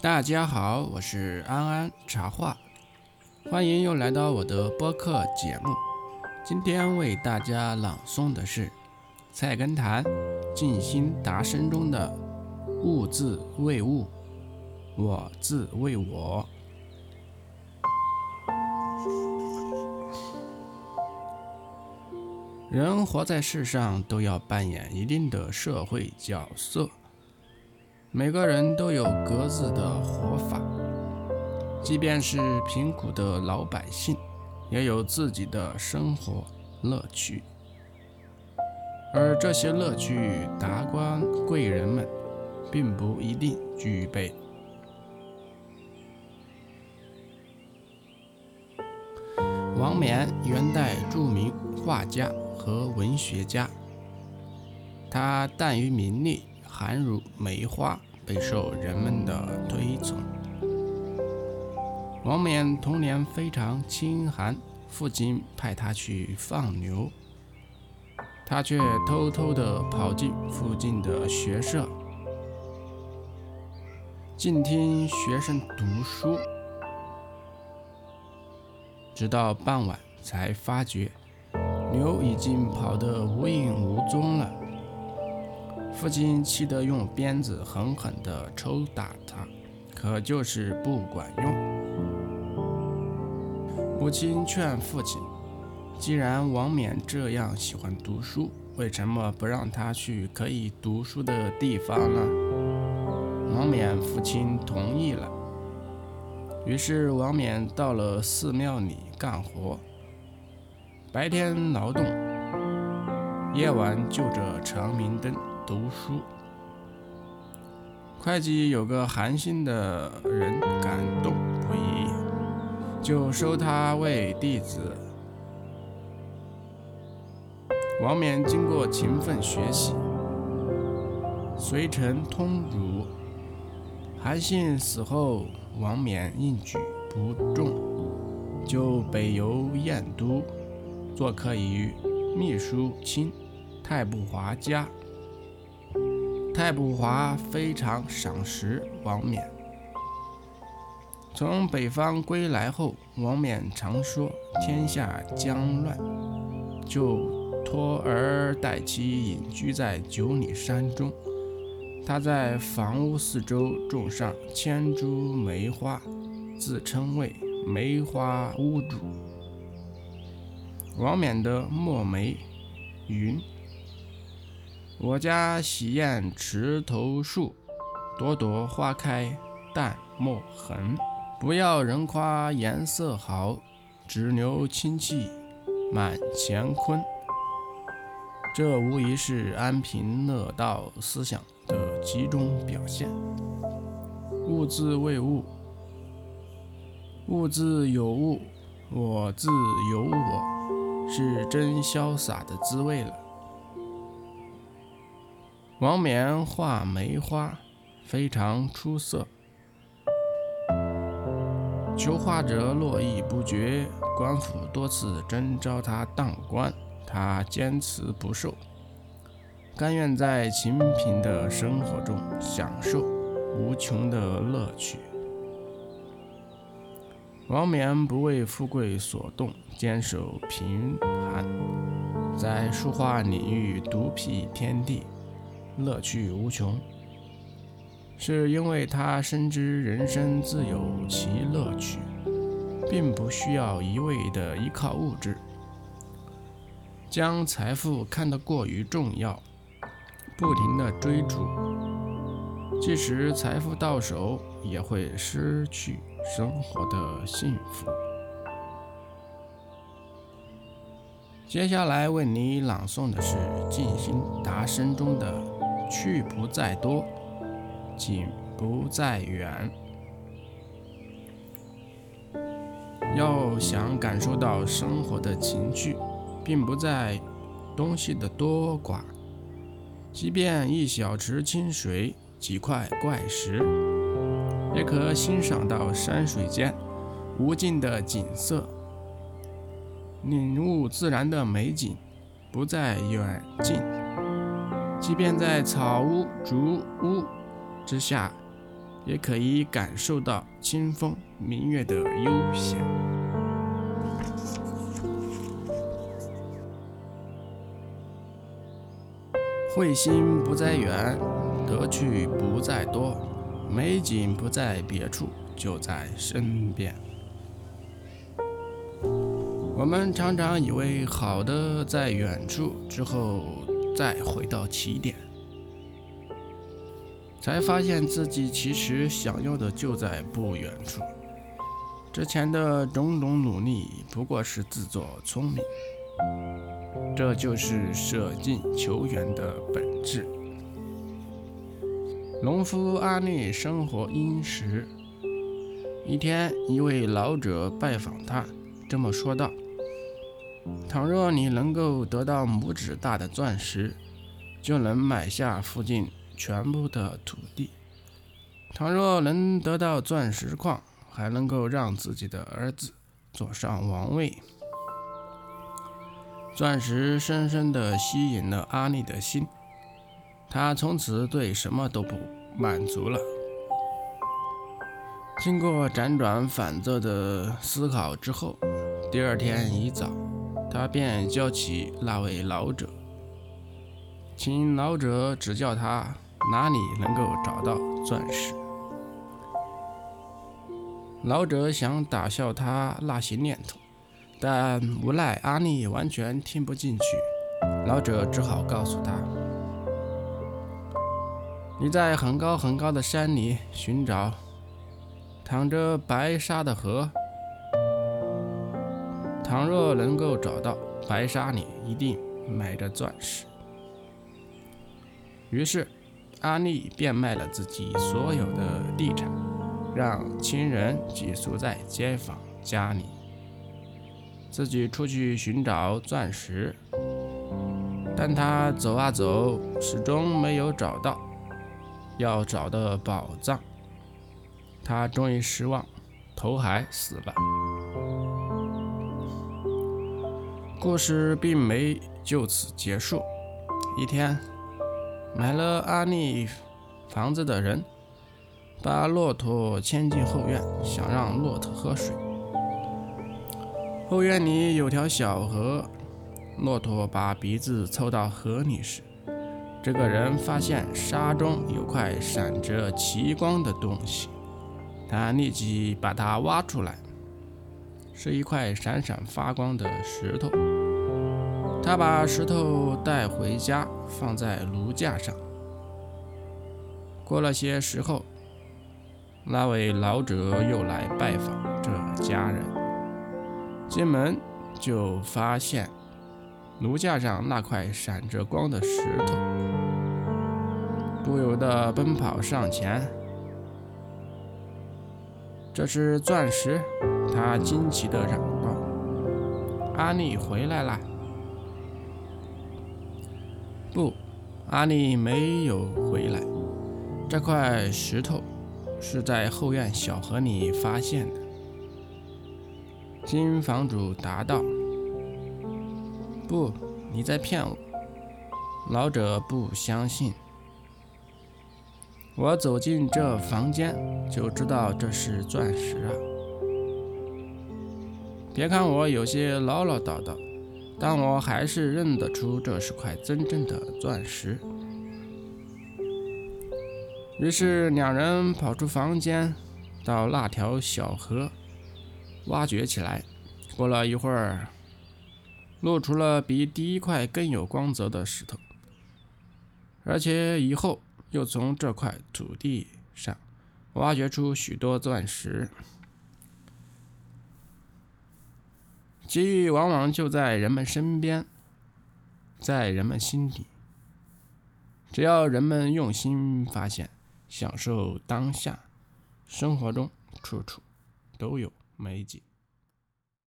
大家好，我是安安茶话，欢迎又来到我的播客节目。今天为大家朗诵的是菜根谭《静心达生》中的“物自为物，我自为我”。人活在世上，都要扮演一定的社会角色。每个人都有各自的活法，即便是贫苦的老百姓，也有自己的生活乐趣。而这些乐趣，达官贵人们并不一定具备。王冕，元代著名画家和文学家，他淡于名利。寒如梅花，备受人们的推崇。王冕童年非常清寒，父亲派他去放牛，他却偷偷地跑进附近的学社，静听学生读书，直到傍晚才发觉牛已经跑得无影无踪了。父亲气得用鞭子狠狠地抽打他，可就是不管用。母亲劝父亲：“既然王冕这样喜欢读书，为什么不让他去可以读书的地方呢？”王冕父亲同意了。于是王冕到了寺庙里干活，白天劳动，夜晚就着长明灯。读书，会计有个寒心的人感动不已，就收他为弟子。王冕经过勤奋学习，遂成通儒。韩信死后，王冕应举不中，就北游燕都，做客于秘书卿太不华家。太不华非常赏识王冕。从北方归来后，王冕常说天下将乱，就托儿带妻隐居在九里山中。他在房屋四周种上千株梅花，自称为梅花屋主。王冕的墨梅云。我家洗砚池头树，朵朵花开淡墨痕。不要人夸颜色好，只留清气满乾坤。这无疑是安贫乐道思想的集中表现。物自为物，物自有物，我自有我，是真潇洒的滋味了。王冕画梅花非常出色，求画者络绎不绝，官府多次征召他当官，他坚持不受，甘愿在清贫的生活中享受无穷的乐趣。王冕不为富贵所动，坚守贫寒，在书画领域独辟天地。乐趣无穷，是因为他深知人生自有其乐趣，并不需要一味的依靠物质，将财富看得过于重要，不停的追逐，即使财富到手，也会失去生活的幸福。接下来为你朗诵的是《静心达生》中的。去不在多，景不在远。要想感受到生活的情趣，并不在东西的多寡，即便一小池清水、几块怪石，也可欣赏到山水间无尽的景色。领悟自然的美景，不在远近。即便在草屋、竹屋之下，也可以感受到清风明月的悠闲。慧心不在远，得去不在多，美景不在别处，就在身边。我们常常以为好的在远处，之后再回到起点，才发现自己其实想要的就在不远处。之前的种种努力不过是自作聪明。这就是舍近求远的本质。农夫阿力生活殷实。一天，一位老者拜访他，这么说道：“倘若你能够得到拇指大的钻石，就能买下附近全部的土地；倘若能得到钻石矿，还能够让自己的儿子坐上王位。”钻石深深地吸引了阿力的心，他从此对什么都不满足了。经过辗转反侧的思考之后，第二天一早，他便叫起那位老者，请老者指教他哪里能够找到钻石。老者想打消他那些念头。但无奈阿丽完全听不进去，老者只好告诉他：“你在很高很高的山里寻找淌着白沙的河，倘若能够找到白沙里一定埋着钻石。”于是阿丽变卖了自己所有的地产，让亲人寄宿在街坊家里。自己出去寻找钻石，但他走啊走，始终没有找到要找的宝藏。他终于失望，头还死了。故事并没就此结束。一天，买了阿丽房子的人把骆驼牵进后院，想让骆驼喝水。后院里有条小河，骆驼把鼻子凑到河里时，这个人发现沙中有块闪着奇光的东西，他立即把它挖出来，是一块闪闪发光的石头。他把石头带回家，放在炉架上。过了些时候，那位老者又来拜访这家人。进门就发现炉架上那块闪着光的石头，不由得奔跑上前。这是钻石，他惊奇地嚷道：“阿丽回来了！”不，阿丽没有回来。这块石头是在后院小河里发现的。金房主答道：“不，你在骗我。”老者不相信。我走进这房间，就知道这是钻石啊！别看我有些唠唠叨叨，但我还是认得出这是块真正的钻石。于是两人跑出房间，到那条小河。挖掘起来，过了一会儿，露出了比第一块更有光泽的石头，而且以后又从这块土地上挖掘出许多钻石。机遇往往就在人们身边，在人们心里，只要人们用心发现，享受当下，生活中处处都有。美景。